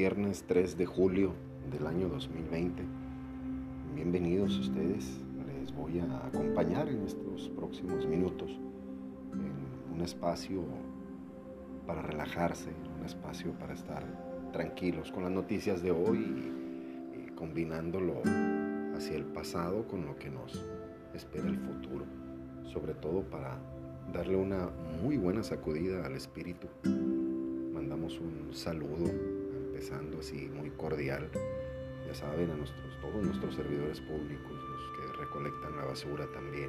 viernes 3 de julio del año 2020. Bienvenidos ustedes. Les voy a acompañar en estos próximos minutos en un espacio para relajarse, un espacio para estar tranquilos con las noticias de hoy y, combinándolo hacia el pasado con lo que nos espera el futuro, sobre todo para darle una muy buena sacudida al espíritu. Mandamos un saludo, empezando así muy cordial, ya saben, a todos nuestros servidores públicos, los que recolectan la basura también,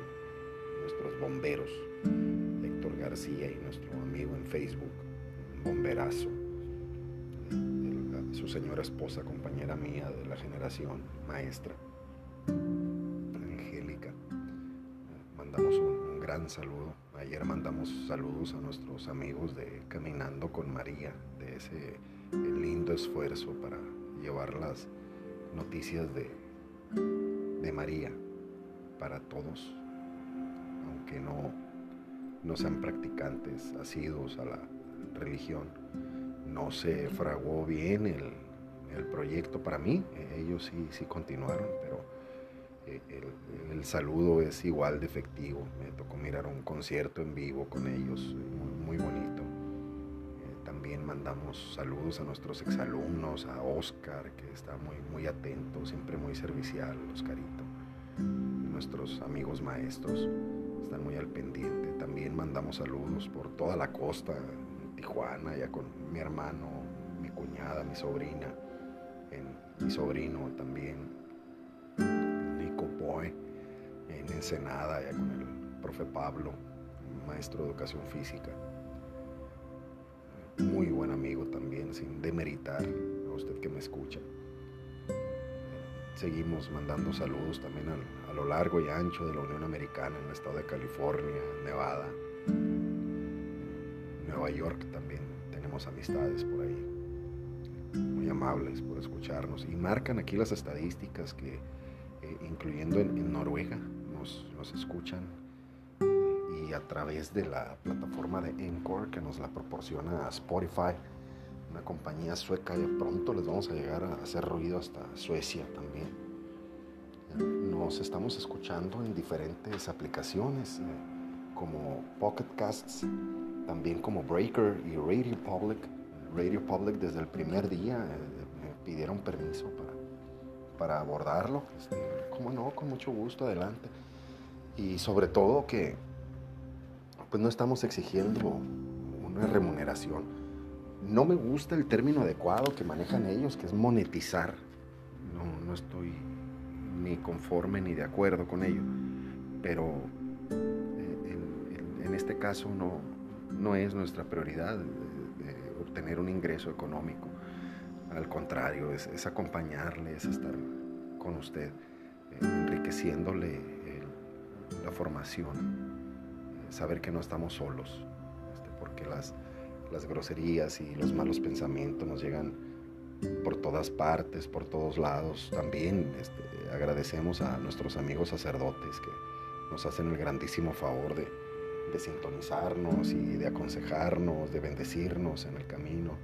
nuestros bomberos, Héctor García y nuestro amigo en Facebook, bomberazo, su señora esposa, compañera mía de la generación, maestra, Angélica. Mandamos un, gran saludo. Ayer mandamos saludos a nuestros amigos de Caminando con María, de ese lindo esfuerzo para llevar las noticias de, de María para todos, aunque no, no sean practicantes asiduos a la religión no se fraguó bien el, proyecto para mí. Ellos sí, sí continuaron, pero eh, el, saludo es igual de efectivo. Me tocó mirar un concierto en vivo con ellos, muy, bonito. Mandamos saludos a nuestros exalumnos, a Oscar, que está muy, muy atento, siempre muy servicial, Oscarito. Nuestros amigos maestros están muy al pendiente. También mandamos saludos por toda la costa, Tijuana, ya con mi hermano, mi cuñada, mi sobrina, mi sobrino también, Nico Poe, en Ensenada, ya con el profe Pablo, maestro de educación física. Muy buen amigo también, sin demeritar a usted que me escucha. Seguimos mandando saludos también a, a lo largo y ancho de la Unión Americana, en el estado de California, Nevada, Nueva York también tenemos amistades por ahí, muy amables por escucharnos. Y marcan aquí las estadísticas que, eh, incluyendo en, Noruega, nos, escuchan a través de la plataforma de Encore que nos la proporciona Spotify, una compañía sueca, y pronto les vamos a llegar a hacer ruido hasta Suecia también. Nos estamos escuchando en diferentes aplicaciones eh, como Pocket Casts, también como Breaker y Radio Public. Radio Public desde el primer día eh, me pidieron permiso para, para abordarlo. Este, como no, con mucho gusto, adelante. Y sobre todo que pues no estamos exigiendo una remuneración. No me gusta el término adecuado que manejan ellos, que es monetizar. No, no estoy ni conforme ni de acuerdo con ello. Pero eh, en, en este caso no, no es nuestra prioridad obtener un ingreso económico. Al contrario, es, acompañarle, es estar con usted, eh, enriqueciéndole la formación, eh, saber que no estamos solos, este, porque las, las groserías y los malos pensamientos nos llegan por todas partes, por todos lados. También este, agradecemos a nuestros amigos sacerdotes que nos hacen el grandísimo favor de, de sintonizarnos y de aconsejarnos, de bendecirnos en el camino.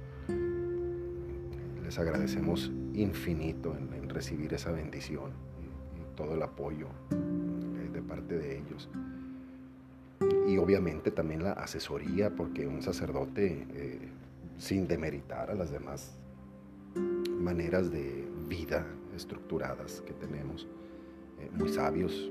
Les agradecemos infinito en, recibir esa bendición y, todo el apoyo eh, de parte de ellos. Y obviamente también la asesoría, porque un sacerdote, eh, sin demeritar a las demás maneras de vida estructuradas que tenemos, eh, muy sabios,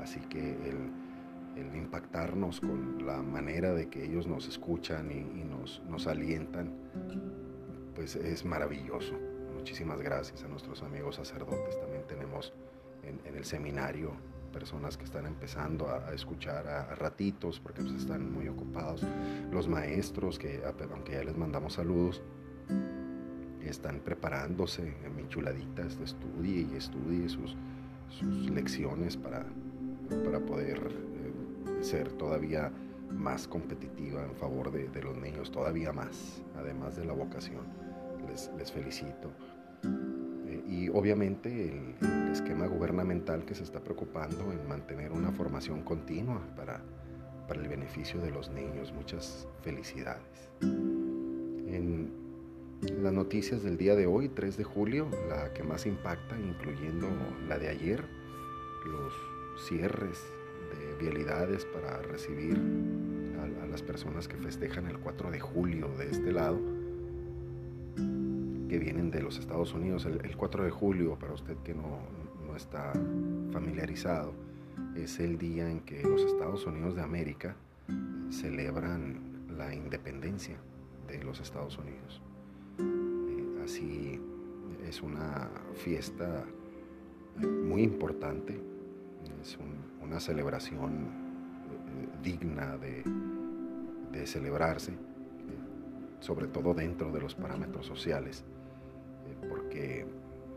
Así que el, impactarnos con la manera de que ellos nos escuchan y, nos, alientan, pues es maravilloso. Muchísimas gracias a nuestros amigos sacerdotes. También tenemos en, el seminario personas que están empezando a, escuchar a, ratitos porque pues, están muy ocupados. Los maestros que, aunque ya les mandamos saludos, están preparándose mi chuladita, estudie y estudie sus, sus lecciones para para poder eh, ser todavía más competitiva en favor de, los niños, todavía más, además de la vocación. Les, felicito. Y obviamente el, esquema gubernamental que se está preocupando en mantener una formación continua para, para el beneficio de los niños. Muchas felicidades. En las noticias del día de hoy, 3 de julio, la que más impacta, incluyendo la de ayer, los cierres de vialidades para recibir a, las personas que festejan el 4 de julio de este lado, que vienen de los Estados Unidos. El, 4 de julio, para usted que no, no está familiarizado, es el día en que los Estados Unidos de América celebran la independencia de los Estados Unidos. Eh, así es una fiesta muy importante, es una celebración eh, digna de, celebrarse, eh, sobre todo dentro de los parámetros sociales,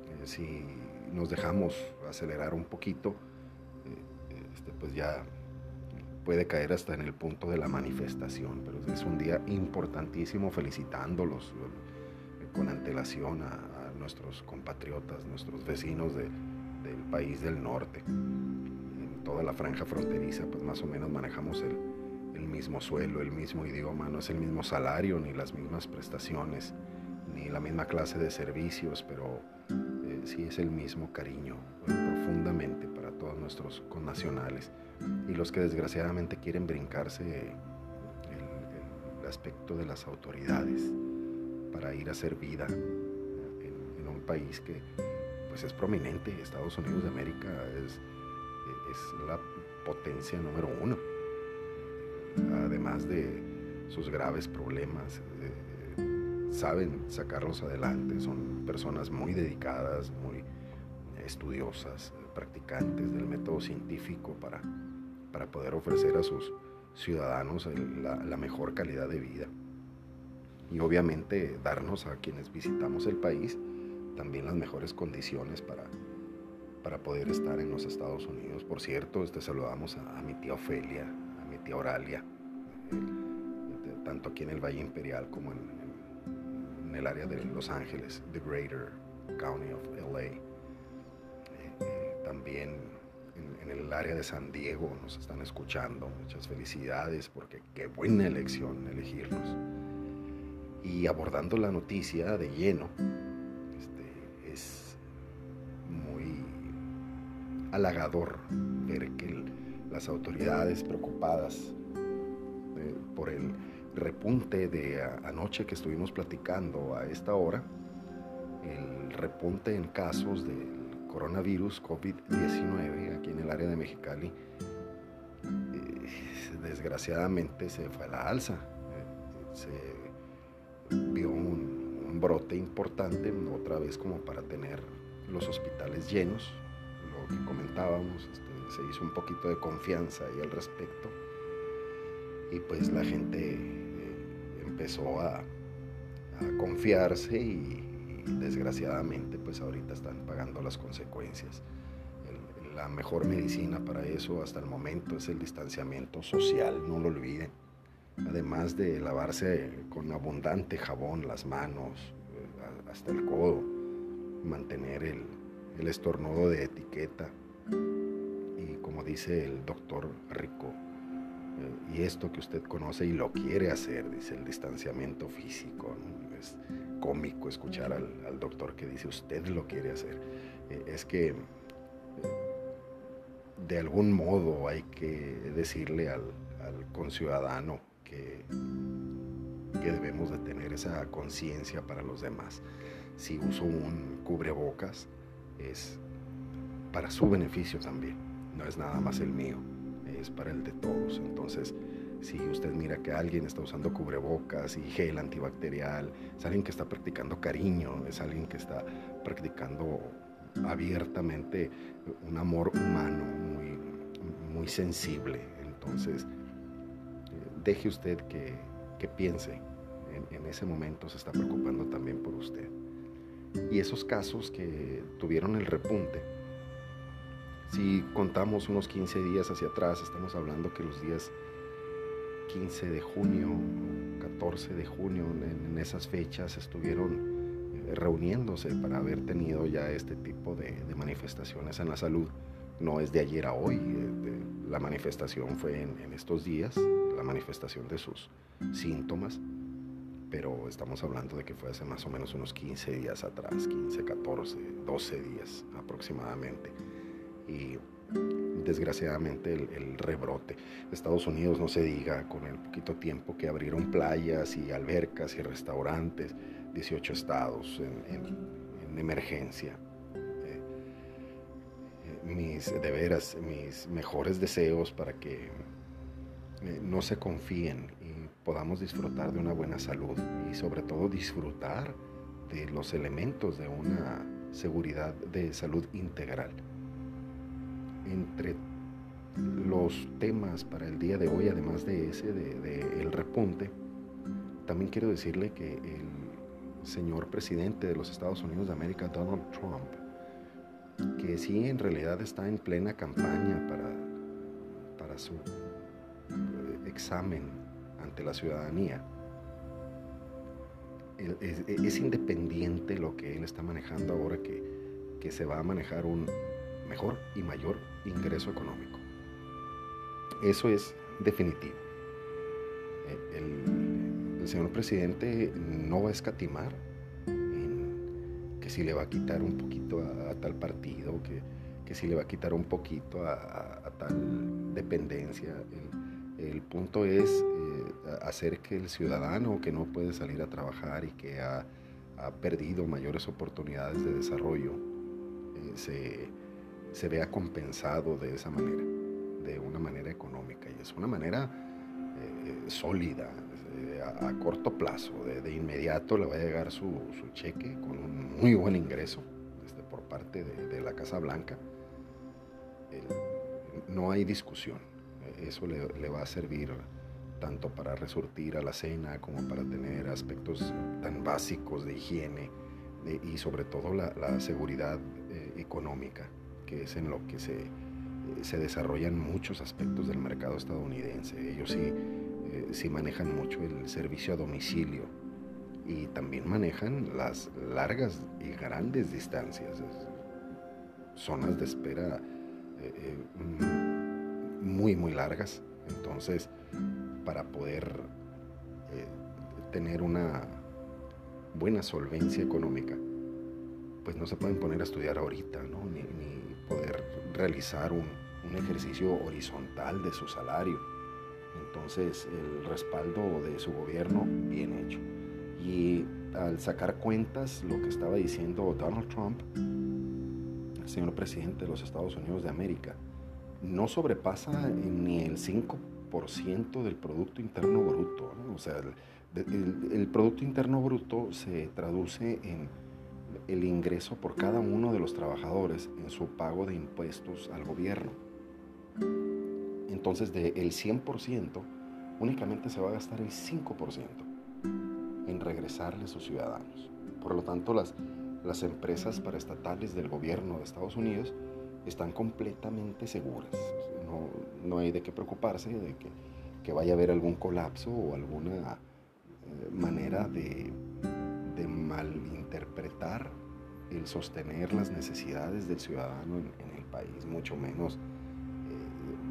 porque si nos dejamos acelerar un poquito, este, pues ya puede caer hasta en el punto de la manifestación, pero es un día importantísimo felicitándolos eh, con antelación a, nuestros compatriotas, nuestros vecinos del país del norte. En toda la franja fronteriza, pues más o menos manejamos el, mismo suelo, el mismo idioma, no es el mismo salario, ni las mismas prestaciones, ni la misma clase de servicios, pero eh, sí es el mismo cariño, eh, profundamente para todos nuestros connacionales y los que desgraciadamente quieren brincarse el, aspecto de las autoridades para ir a hacer vida en, un país que pues es prominente. Estados Unidos de América es, es la potencia número uno. Además de sus graves problemas, eh, saben sacarlos adelante, son personas muy dedicadas, muy estudiosas, practicantes del método científico para para poder ofrecer a sus ciudadanos la, mejor calidad de vida. Y obviamente darnos a quienes visitamos el país también las mejores condiciones para, para poder estar en los Estados Unidos. Por cierto, este, saludamos a, mi tía Ofelia, a mi tía Oralia, tanto aquí en el Valle Imperial como en, el área de Los Ángeles, the Greater County of LA. Eh, eh, también en, el área de San Diego nos están escuchando. Muchas felicidades porque qué buena elección elegirnos. Y abordando la noticia de lleno, este, es muy halagador ver que las autoridades preocupadas eh, por el repunte de anoche que estuvimos platicando a esta hora, el repunte en casos de coronavirus COVID-19 aquí en el área de Mexicali, eh, desgraciadamente se fue a la alza. Eh, se vio un, brote importante, otra vez como para tener los hospitales llenos, lo que comentábamos, este, se hizo un poquito de confianza ahí al respecto y pues la gente empezó a, a confiarse y, desgraciadamente pues ahorita están pagando las consecuencias. la mejor medicina para eso hasta el momento es el distanciamiento social, no lo olviden. Además de lavarse con abundante jabón las manos eh, hasta el codo, mantener el, el estornudo de etiqueta y como dice el doctor Rico, y esto que usted conoce y lo quiere hacer, dice el distanciamiento físico cómico escuchar al, doctor que dice usted lo quiere hacer. Eh, es que eh, de algún modo hay que decirle al, conciudadano que, que debemos de tener esa conciencia para los demás. Si uso un cubrebocas es para su beneficio también, no es nada más el mío, es para el de todos. Entonces, si usted mira que alguien está usando cubrebocas y gel antibacterial, es alguien que está practicando cariño, es alguien que está practicando abiertamente un amor humano muy, muy sensible. Entonces, deje usted que, piense en, en, ese momento, se está preocupando también por usted. Y esos casos que tuvieron el repunte, si contamos unos 15 días hacia atrás, estamos hablando que los días 15 de junio, 14 de junio, en, esas fechas estuvieron eh, reuniéndose para haber tenido ya este tipo de, manifestaciones en la salud. No es de ayer a hoy, eh, la manifestación fue en, estos días, la manifestación de sus síntomas. pero estamos hablando de que fue hace más o menos unos 15 días atrás, 15, 14, 12 días aproximadamente. Y desgraciadamente el, rebrote. Estados Unidos no se diga con el poquito tiempo que abrieron playas y albercas y restaurantes, 18 estados en, emergencia. Eh, eh, mis, de veras, mis mejores deseos para que eh, no se confíen y podamos disfrutar de una buena salud y sobre todo disfrutar de los elementos de una seguridad de salud integral entre los temas para el día de hoy, además de ese, de, el repunte, también quiero decirle que el señor presidente de los Estados Unidos de América, Donald Trump, que sí en realidad está en plena campaña para, para su eh, examen ante la ciudadanía, es, independiente lo que él está manejando ahora que, que se va a manejar un mejor y mayor ingreso económico. Eso es definitivo. Eh, el, señor presidente no va a escatimar en que si le va a quitar un poquito a, tal partido, que, que, si le va a quitar un poquito a, tal dependencia. El, punto es eh, hacer que el ciudadano que no puede salir a trabajar y que ha, perdido mayores oportunidades de desarrollo eh, se, se vea compensado de esa manera de una manera económica y es una manera eh, sólida, eh, a, corto plazo, de, inmediato le va a llegar su, cheque con un muy buen ingreso este, por parte de, la Casa Blanca. no hay discusión, eso le, va a servir tanto para resurtir a la cena como para tener aspectos tan básicos de higiene y sobre todo la, seguridad eh, económica, que es en lo que se se desarrollan muchos aspectos del mercado estadounidense. Ellos sí, eh, sí manejan mucho el servicio a domicilio y también manejan las largas y grandes distancias, zonas de espera eh, eh, muy, muy largas. Entonces, para poder tener una buena solvencia económica, pues no se pueden poner a estudiar ahorita, ¿no? ni poder realizar un, un ejercicio horizontal de su salario. Entonces el respaldo de su gobierno bien hecho. Y al sacar cuentas, lo que estaba diciendo Donald Trump, el señor presidente de los Estados Unidos de América, no sobrepasa ni el 5% del Producto Interno Bruto. O sea, el, el Producto Interno Bruto se traduce en el ingreso por cada uno de los trabajadores en su pago de impuestos al gobierno. Entonces, del 100%, únicamente se va a gastar el 5% en regresarle a sus ciudadanos. Por lo tanto, las, las empresas paraestatales del gobierno de Estados Unidos están completamente seguras. No, no hay de qué preocuparse de que, que, vaya a haber algún colapso o alguna eh, manera de, de malinterpretar el sostener las necesidades del ciudadano en, en el país, mucho menos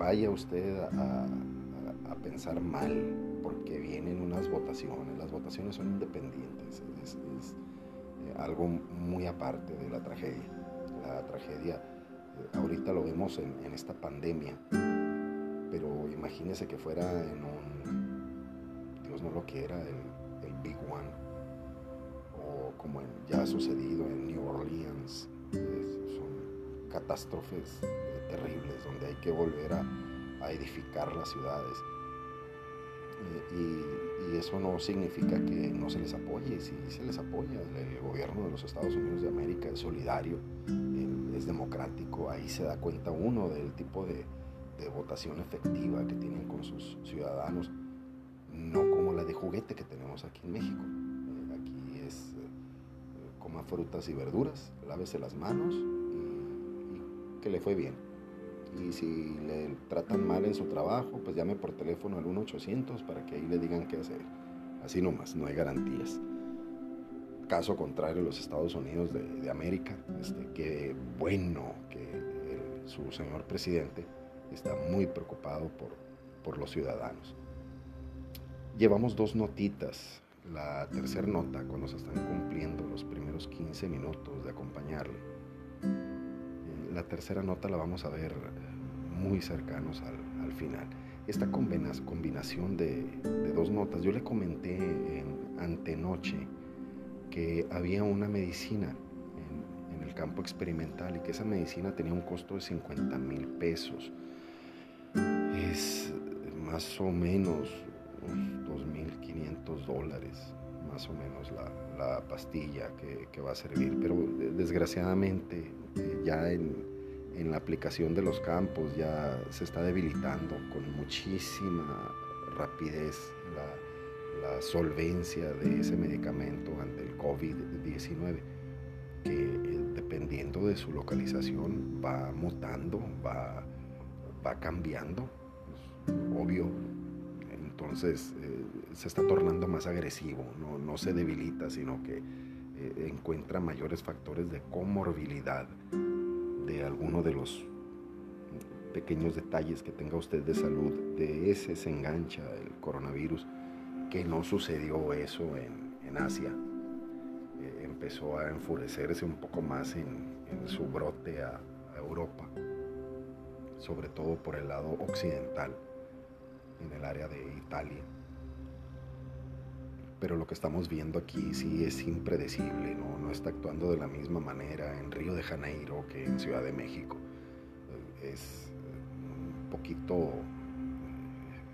vaya usted a, pensar mal porque vienen unas votaciones. Las votaciones son independientes, es, eh, algo muy aparte de la tragedia. La tragedia, eh, ahorita lo vemos en, esta pandemia, pero imagínese que fuera en un, Dios no lo quiera, el, el Big One, o como ya ha sucedido en New Orleans, son catástrofes terribles, donde hay que volver a, edificar las ciudades. Eh, y, eso no significa que no se les apoye, sí se les apoya. El, gobierno de los Estados Unidos de América es solidario, eh, es democrático, ahí se da cuenta uno del tipo de, votación efectiva que tienen con sus ciudadanos, no como la de juguete que tenemos aquí en México. Frutas y verduras, lávese las manos y que le fue bien y si le tratan mal en su trabajo, pues llame por teléfono al 1-800 para que ahí le digan qué hacer. Así nomás, no hay garantías. Caso contrario, los Estados Unidos de, América, este, que bueno que su señor presidente está muy preocupado por, por los ciudadanos. Llevamos dos notitas. La tercera nota, cuando se están cumpliendo los primeros 15 minutos de acompañarle, eh, la tercera nota la vamos a ver muy cercanos al, al final. Esta combinación de, de, dos notas, yo le comenté en antenoche que había una medicina en, en el campo experimental y que esa medicina tenía un costo de 50 mil pesos. Es más o menos 2.500 dólares, más o menos la, pastilla que, va a servir. Pero desgraciadamente eh, ya en, la aplicación de los campos ya se está debilitando con muchísima rapidez la, la solvencia de ese medicamento ante el COVID-19, que eh, dependiendo de su localización va mutando, va, va cambiando. Obvio, entonces eh, se está tornando más agresivo, no, se debilita, sino que eh, encuentra mayores factores de comorbilidad de alguno de los pequeños detalles que tenga usted de salud, de ese se engancha el coronavirus, que no sucedió eso en, Asia. Eh, empezó a enfurecerse un poco más en, su brote a Europa, sobre todo por el lado occidental en el área de Italia. Pero lo que estamos viendo aquí sí es impredecible, ¿no? no está actuando de la misma manera en Río de Janeiro que en Ciudad de México. Es un poquito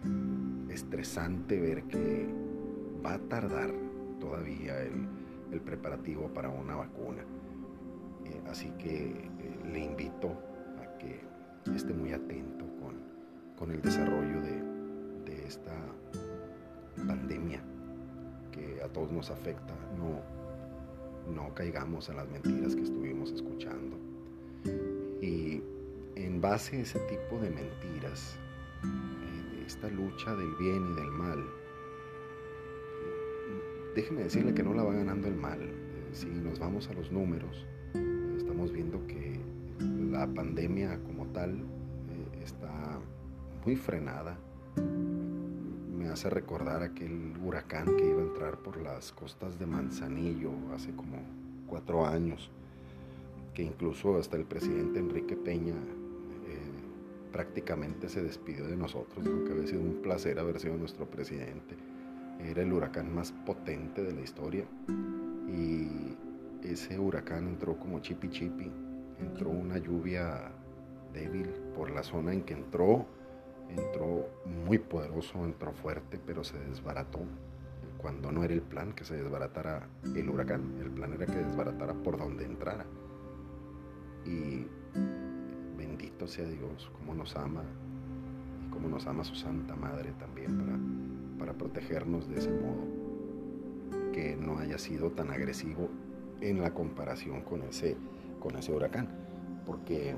eh, estresante ver que va a tardar todavía el, preparativo para una vacuna. Eh, así que eh, le invito a que esté muy atento con, con el desarrollo de, esta pandemia que a todos nos afecta, no, no caigamos en las mentiras que estuvimos escuchando. Y en base a ese tipo de mentiras, esta lucha del bien y del mal, déjeme decirle que no la va ganando el mal. Si nos vamos a los números, estamos viendo que la pandemia como tal eh, está muy frenada hace recordar aquel huracán que iba a entrar por las costas de Manzanillo hace como cuatro años, que incluso hasta el presidente Enrique Peña eh, prácticamente se despidió de nosotros, dijo que había sido un placer haber sido nuestro presidente. Era el huracán más potente de la historia. Y ese huracán entró como chipi chipi, entró una lluvia débil por la zona en que entró entró muy poderoso, entró fuerte, pero se desbarató cuando no era el plan que se desbaratara el huracán, el plan era que desbaratara por donde entrara. Y bendito sea Dios, como nos ama y como nos ama su Santa Madre también para, para protegernos de ese modo, que no haya sido tan agresivo en la comparación con ese, con ese huracán, porque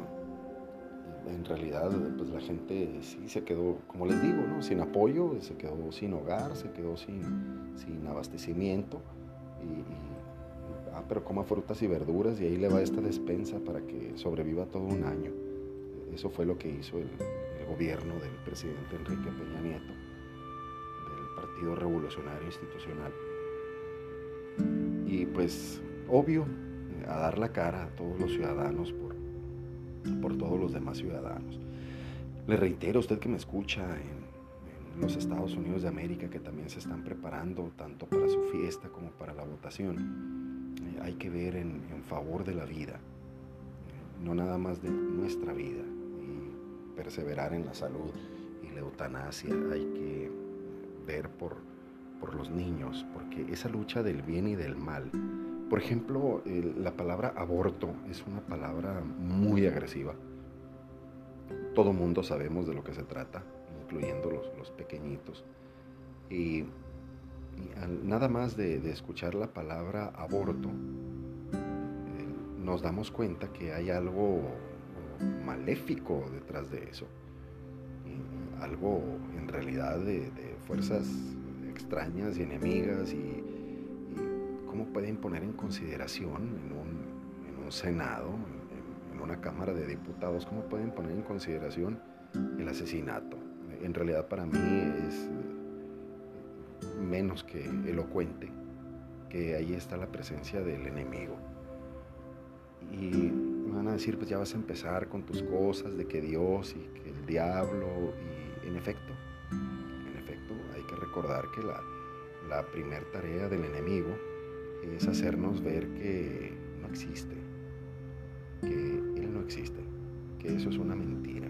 en realidad pues la gente sí se quedó, como les digo, ¿no? sin apoyo, se quedó sin hogar, se quedó sin, sin abastecimiento. Ah, pero coma frutas y verduras y ahí le va esta despensa para que sobreviva todo un año. Eso fue lo que hizo el, gobierno del presidente Enrique Peña Nieto, del Partido Revolucionario Institucional. Y pues, obvio, a dar la cara a todos los ciudadanos por por todos los demás ciudadanos. Le reitero a usted que me escucha en, los Estados Unidos de América que también se están preparando tanto para su fiesta como para la votación. Eh, hay que ver en, favor de la vida, eh, no nada más de nuestra vida y perseverar en la salud y la eutanasia. Hay que ver por, por los niños, porque esa lucha del bien y del mal por ejemplo, la palabra aborto es una palabra muy agresiva. Todo mundo sabemos de lo que se trata, incluyendo los, pequeñitos. Y, nada más de, escuchar la palabra aborto, eh, nos damos cuenta que hay algo maléfico detrás de eso. algo en realidad de, de fuerzas extrañas y enemigas y cómo pueden poner en consideración en un, Senado, en, una Cámara de Diputados, cómo pueden poner en consideración el asesinato. En realidad para mí es menos que elocuente que ahí está la presencia del enemigo. Y van a decir, pues ya vas a empezar con tus cosas de que Dios y que el diablo, y en efecto, en efecto, hay que recordar que la, la tarea del enemigo es hacernos ver que no existe, que Él no existe, que eso es una mentira.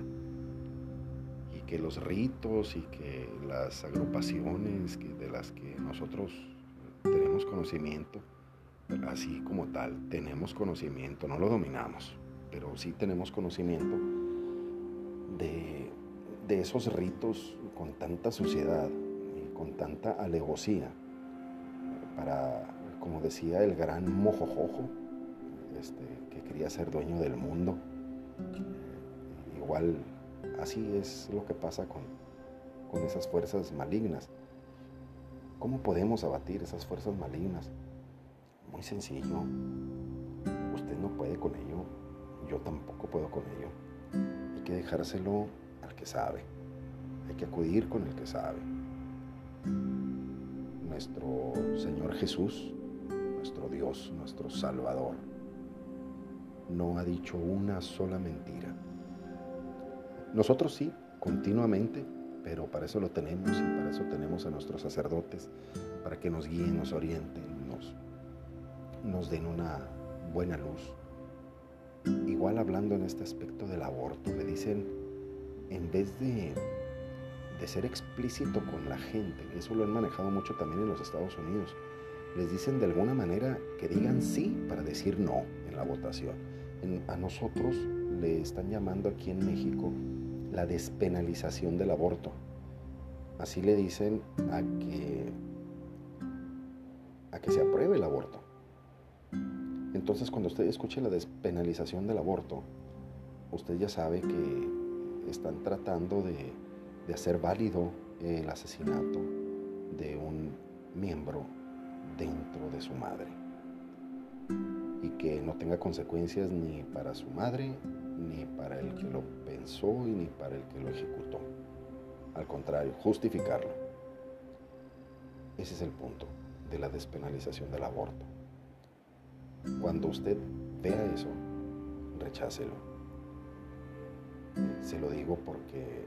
Y que los ritos y que las agrupaciones de las que nosotros tenemos conocimiento, así como tal, tenemos conocimiento, no lo dominamos, pero sí tenemos conocimiento de, de esos ritos con tanta suciedad y con tanta alevosía para como decía el gran mojojojo, este, que quería ser dueño del mundo. Igual así es lo que pasa con, con esas fuerzas malignas. ¿Cómo podemos abatir esas fuerzas malignas? Muy sencillo. Usted no puede con ello. Yo tampoco puedo con ello. Hay que dejárselo al que sabe. Hay que acudir con el que sabe. Nuestro Señor Jesús Dios, nuestro Salvador, no ha dicho una sola mentira. Nosotros sí, continuamente, pero para eso lo tenemos y para eso tenemos a nuestros sacerdotes, para que nos guíen, nos orienten, nos, nos den una buena luz. Igual hablando en este aspecto del aborto, le dicen, en vez de, de ser explícito con la gente, eso lo han manejado mucho también en los Estados Unidos, les dicen de alguna manera que digan sí para decir no en la votación. a nosotros le están llamando aquí en México la despenalización del aborto. Así le dicen a que, a que se apruebe el aborto. Entonces cuando usted escuche la despenalización del aborto, usted ya sabe que están tratando de, de hacer válido el asesinato de un miembro dentro de su madre y que no tenga consecuencias ni para su madre, ni para el que lo pensó y ni para el que lo ejecutó. Al contrario, justificarlo. Ese es el punto de la despenalización del aborto. Cuando usted vea eso, rechácelo. Se lo digo porque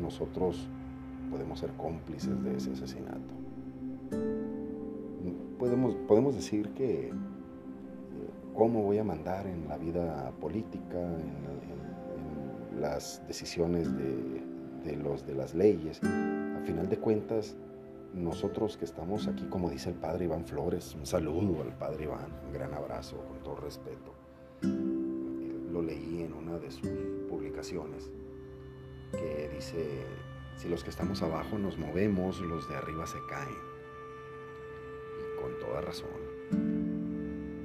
nosotros podemos ser cómplices de ese asesinato podemos, podemos decir que eh, cómo voy a mandar en la vida política, en, las decisiones de, los, de las leyes. A final de cuentas, nosotros que estamos aquí, como dice el padre Iván Flores, un saludo al padre Iván, un gran abrazo, con todo respeto. Lo leí en una de sus publicaciones que dice, si los que estamos abajo nos movemos, los de arriba se caen con toda razón.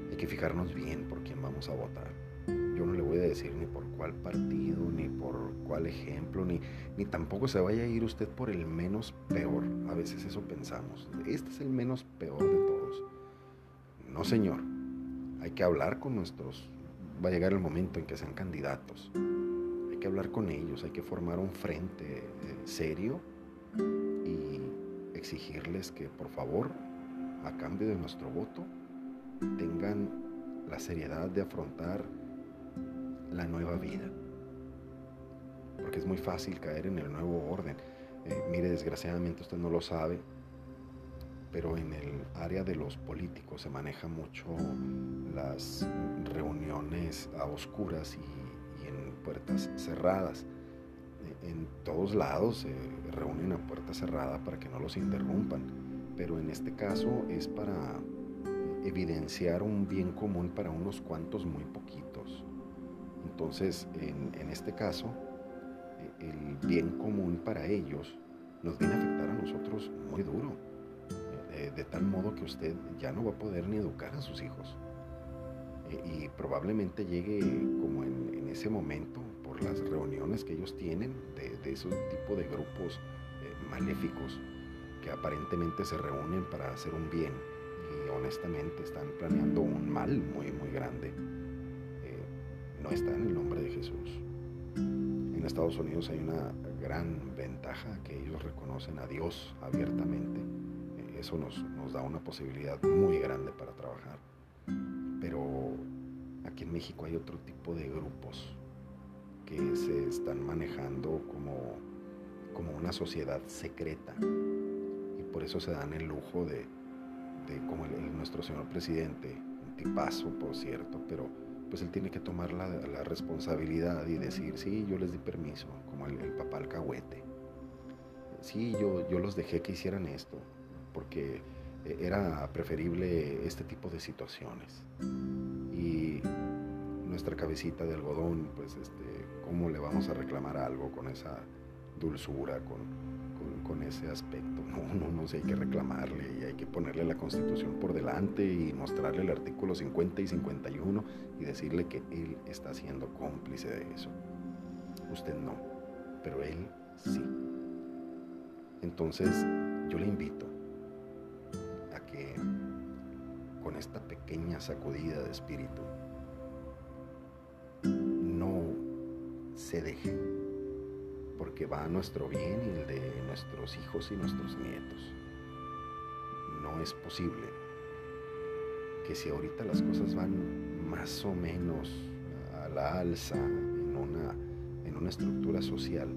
Hay que fijarnos bien por quién vamos a votar. Yo no le voy a decir ni por cuál partido, ni por cuál ejemplo, ni, ni tampoco se vaya a ir usted por el menos peor. A veces eso pensamos. Este es el menos peor de todos. No, señor. Hay que hablar con nuestros... Va a llegar el momento en que sean candidatos. Hay que hablar con ellos, hay que formar un frente eh, serio y exigirles que por favor a cambio de nuestro voto, tengan la seriedad de afrontar la nueva vida. Porque es muy fácil caer en el nuevo orden. Eh, mire, desgraciadamente usted no lo sabe, pero en el área de los políticos se maneja mucho las reuniones a oscuras y, en puertas cerradas. E, en todos lados se reúnen a puerta cerrada para que no los interrumpan pero en este caso es para evidenciar un bien común para unos cuantos muy poquitos. Entonces, en, este caso, el bien común para ellos nos viene a afectar a nosotros muy duro, eh, de, tal modo que usted ya no va a poder ni educar a sus hijos. Eh, y probablemente llegue como en, ese momento, por las reuniones que ellos tienen de, de ese tipo de grupos eh, maléficos, aparentemente se reúnen para hacer un bien y honestamente están planeando un mal muy, muy grande, eh, no está en el nombre de Jesús. En Estados Unidos hay una gran ventaja que ellos reconocen a Dios abiertamente. Eh, eso nos, nos da una posibilidad muy grande para trabajar. Pero aquí en México hay otro tipo de grupos que se están manejando como, como una sociedad secreta por eso se dan el lujo de, como nuestro señor presidente, un tipazo por cierto, pero pues él tiene que tomar la, la responsabilidad y decir, sí, yo les di permiso, como el, el papá. Sí, yo, yo los dejé que hicieran esto, porque era preferible este tipo de situaciones. Y nuestra cabecita de algodón, pues, este, ¿cómo le vamos a reclamar algo con esa dulzura, con, con, ese aspecto? No, no, no sé, hay que reclamarle y hay que ponerle la constitución por delante y mostrarle el artículo 50 y 51 y decirle que él está siendo cómplice de eso. Usted no, pero él sí. Entonces, yo le invito a que con esta pequeña sacudida de espíritu, se deje, porque va a nuestro bien y el de nuestros hijos y nuestros nietos. No es posible que si ahorita las cosas van más o menos a la alza en una, en una estructura social,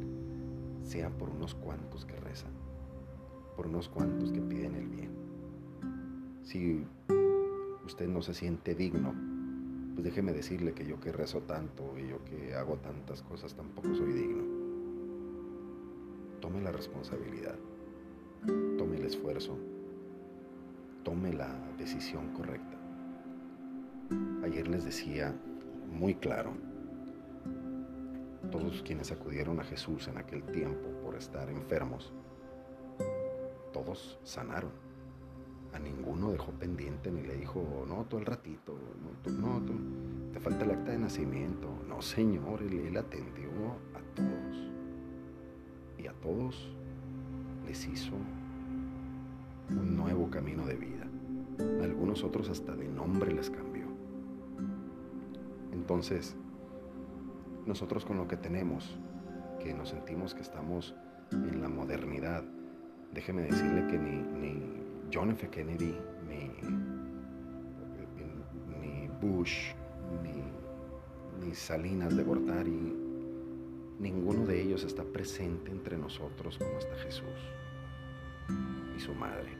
sea por unos cuantos que rezan, por unos cuantos que piden el bien. Si usted no se siente digno pues déjeme decirle que yo que rezo tanto y yo que hago tantas cosas tampoco soy digno. Tome la responsabilidad, tome el esfuerzo, tome la decisión correcta. Ayer les decía muy claro, todos quienes acudieron a Jesús en aquel tiempo por estar enfermos, todos sanaron a ninguno dejó pendiente ni le dijo, no, todo el ratito, no, no te falta el acta de nacimiento. No, Señor, él, atendió a todos. Y a todos les hizo un nuevo camino de vida. A algunos otros hasta de nombre les cambió. Entonces, nosotros con lo que tenemos, que nos sentimos que estamos en la modernidad, déjeme decirle que ni, ni John F. Kennedy, ni, ni Bush, ni, ni Salinas de Gortari, ninguno de ellos está presente entre nosotros como está Jesús y su madre.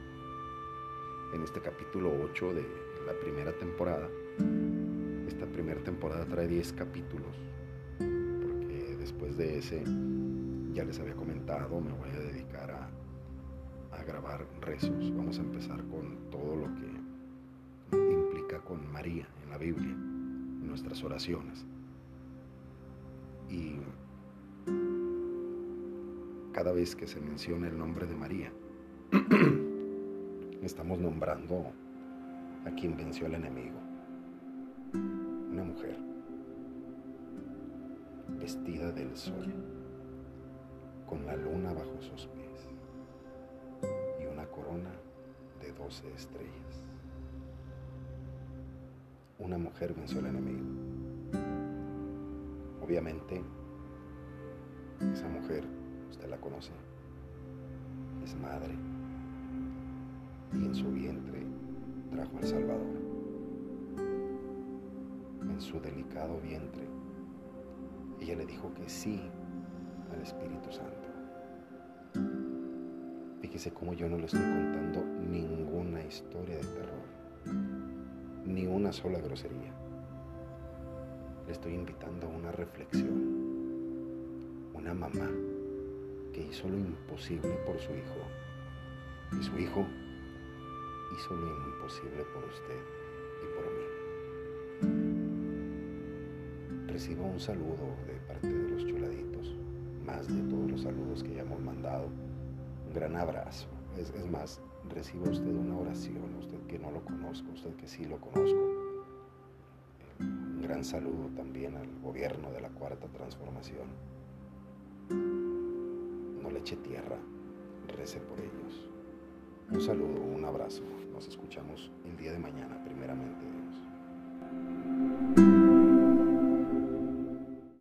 En este capítulo 8 de la primera temporada, esta primera temporada trae 10 capítulos, porque después de ese, ya les había comentado, me voy a dedicar a grabar rezos. Vamos a empezar con todo lo que implica con María en la Biblia, en nuestras oraciones. Y cada vez que se menciona el nombre de María, estamos nombrando a quien venció al enemigo. Una mujer vestida del sol, con la luna bajo sus pies corona de doce estrellas. Una mujer venció al enemigo. Obviamente, esa mujer, usted la conoce, es madre y en su vientre trajo al Salvador. En su delicado vientre, ella le dijo que sí al Espíritu Santo. Fíjese cómo yo no le estoy contando ninguna historia de terror, ni una sola grosería. Le estoy invitando a una reflexión. Una mamá que hizo lo imposible por su hijo. Y su hijo hizo lo imposible por usted y por mí. Recibo un saludo de parte de los chuladitos, más de todos los saludos que ya hemos mandado un gran abrazo. Es, más, reciba usted una oración, usted que no lo conozco, usted que sí lo conozco. Un gran saludo también al gobierno de la Cuarta Transformación. Eche tierra, rece por ellos. Un saludo, un abrazo. Nos escuchamos el día de mañana, primeramente Dios.